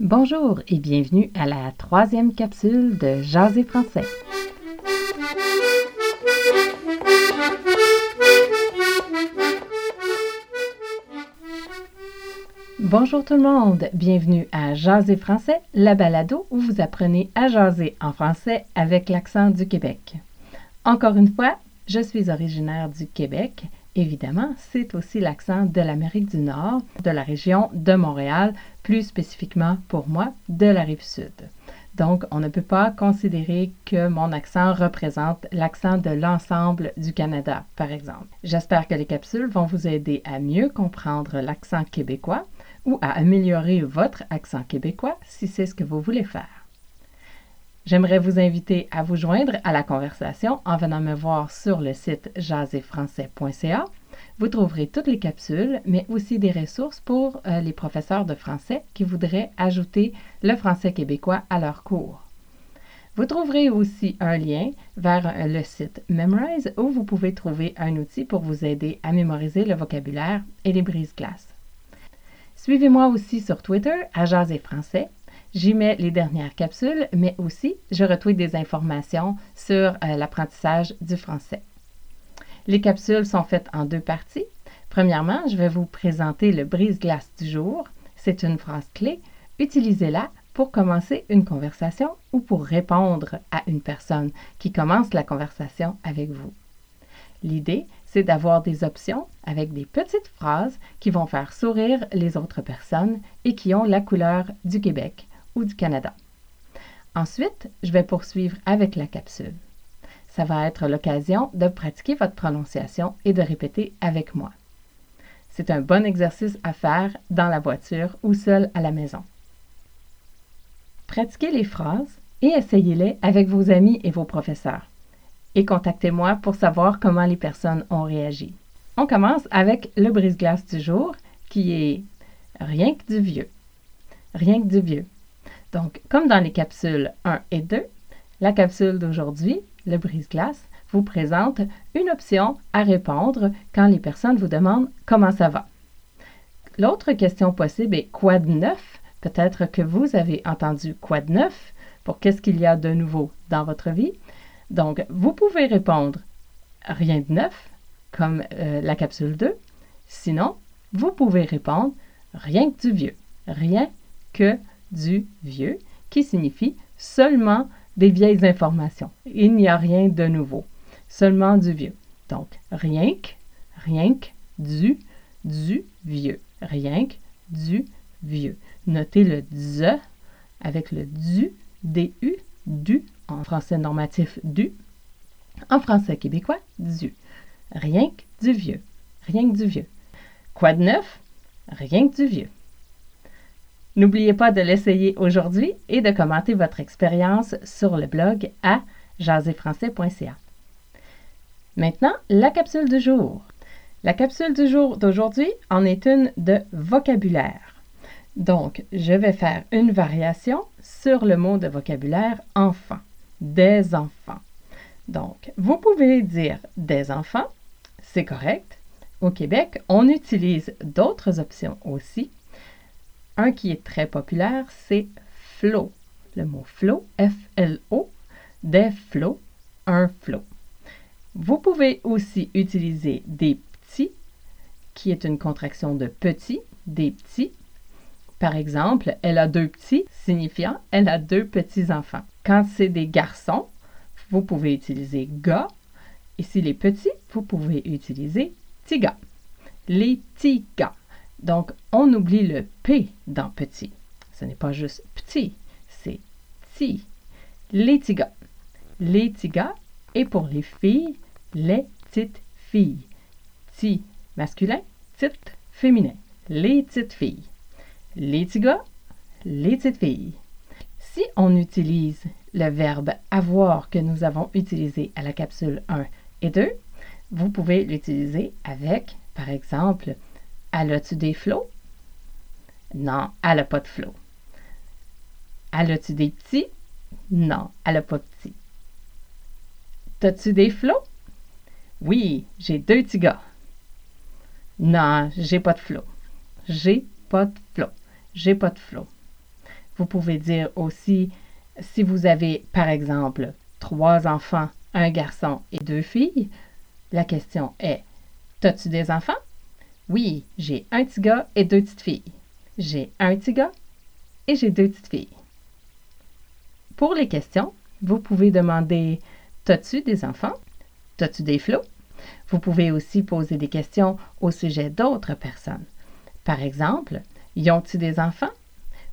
Bonjour et bienvenue à la troisième capsule de Jaser français. Bonjour tout le monde, bienvenue à Jaser français, la balado où vous apprenez à jaser en français avec l'accent du Québec. Encore une fois, je suis originaire du Québec. Évidemment, c'est aussi l'accent de l'Amérique du Nord, de la région de Montréal, plus spécifiquement pour moi, de la rive sud. Donc, on ne peut pas considérer que mon accent représente l'accent de l'ensemble du Canada, par exemple. J'espère que les capsules vont vous aider à mieux comprendre l'accent québécois ou à améliorer votre accent québécois si c'est ce que vous voulez faire. J'aimerais vous inviter à vous joindre à la conversation en venant me voir sur le site jaséfrançais.ca. Vous trouverez toutes les capsules, mais aussi des ressources pour euh, les professeurs de français qui voudraient ajouter le français québécois à leur cours. Vous trouverez aussi un lien vers euh, le site Memrise où vous pouvez trouver un outil pour vous aider à mémoriser le vocabulaire et les brises-glaces. Suivez-moi aussi sur Twitter à Jaser Français. J'y mets les dernières capsules, mais aussi je retweet des informations sur euh, l'apprentissage du français. Les capsules sont faites en deux parties. Premièrement, je vais vous présenter le brise-glace du jour. C'est une phrase clé. Utilisez-la pour commencer une conversation ou pour répondre à une personne qui commence la conversation avec vous. L'idée, c'est d'avoir des options avec des petites phrases qui vont faire sourire les autres personnes et qui ont la couleur du Québec ou du Canada. Ensuite, je vais poursuivre avec la capsule. Ça va être l'occasion de pratiquer votre prononciation et de répéter avec moi. C'est un bon exercice à faire dans la voiture ou seul à la maison. Pratiquez les phrases et essayez-les avec vos amis et vos professeurs et contactez-moi pour savoir comment les personnes ont réagi. On commence avec le brise-glace du jour qui est rien que du vieux. Rien que du vieux. Donc, comme dans les capsules 1 et 2, la capsule d'aujourd'hui, le brise-glace, vous présente une option à répondre quand les personnes vous demandent comment ça va. L'autre question possible est quoi de neuf? Peut-être que vous avez entendu quoi de neuf pour qu'est-ce qu'il y a de nouveau dans votre vie. Donc, vous pouvez répondre rien de neuf, comme euh, la capsule 2. Sinon, vous pouvez répondre rien que du vieux. Rien que du vieux, qui signifie seulement des vieilles informations. Il n'y a rien de nouveau. Seulement du vieux. Donc, rien que, rien que, du, du vieux. Rien que, du vieux. Notez le DE avec le du, DU, du en français normatif du, en français québécois du. Rien que du vieux. Rien que du vieux. Quoi de neuf? Rien que du vieux. N'oubliez pas de l'essayer aujourd'hui et de commenter votre expérience sur le blog à jaséfrançais.ca. Maintenant, la capsule du jour. La capsule du jour d'aujourd'hui en est une de vocabulaire. Donc, je vais faire une variation sur le mot de vocabulaire enfant des enfants. Donc, vous pouvez dire des enfants, c'est correct. Au Québec, on utilise d'autres options aussi. Un qui est très populaire, c'est flot. Le mot flot, F-L-O, des flots, un flot. Vous pouvez aussi utiliser des petits, qui est une contraction de petit, des petits. Par exemple, elle a deux petits, signifiant elle a deux petits-enfants. Quand c'est des garçons, vous pouvez utiliser gars. Et si les petits, vous pouvez utiliser tiga. Les tigas. Donc, on oublie le P dans petit. Ce n'est pas juste petit, c'est ti. Les tigas. Les tigas. Et pour les filles, les petites filles. Ti masculin, tit féminin. Les petites filles. Les tigas, les petites filles. Si on utilise le verbe avoir que nous avons utilisé à la capsule 1 et 2, vous pouvez l'utiliser avec, par exemple, as-tu des flots? Non, elle n'a pas de flots. As-tu des petits? Non, elle n'a pas de petits. T'as-tu des flots? Oui, j'ai deux petits gars. Non, j'ai pas de flots. J'ai pas de flots. J'ai pas de flots. Vous pouvez dire aussi si vous avez, par exemple, trois enfants, un garçon et deux filles. La question est T'as-tu des enfants? Oui, j'ai un petit gars et deux petites filles. J'ai un petit gars et j'ai deux petites filles. Pour les questions, vous pouvez demander T'as-tu des enfants? T'as-tu des flots? Vous pouvez aussi poser des questions au sujet d'autres personnes. Par exemple, y ont-ils des enfants?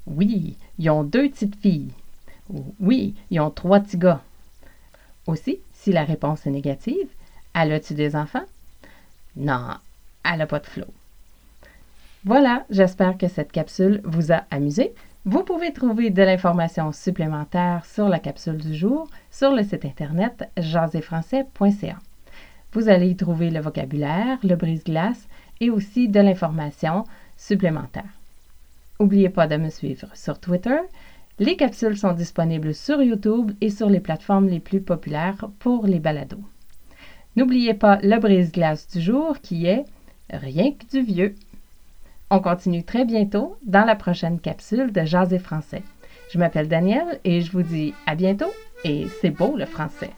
Oui, ils ont deux petites filles. Oui, ils ont trois petits gars. Aussi, si la réponse est négative, a-tu des enfants? Non, elle n'a pas de flot. Voilà, j'espère que cette capsule vous a amusé. Vous pouvez trouver de l'information supplémentaire sur la capsule du jour sur le site internet jaséfrançais.ca. Vous allez y trouver le vocabulaire, le brise-glace et aussi de l'information supplémentaire. N'oubliez pas de me suivre sur Twitter. Les capsules sont disponibles sur YouTube et sur les plateformes les plus populaires pour les balados. N'oubliez pas le brise-glace du jour qui est Rien que du vieux. On continue très bientôt dans la prochaine capsule de Jazz français. Je m'appelle Danielle et je vous dis à bientôt et c'est beau le français.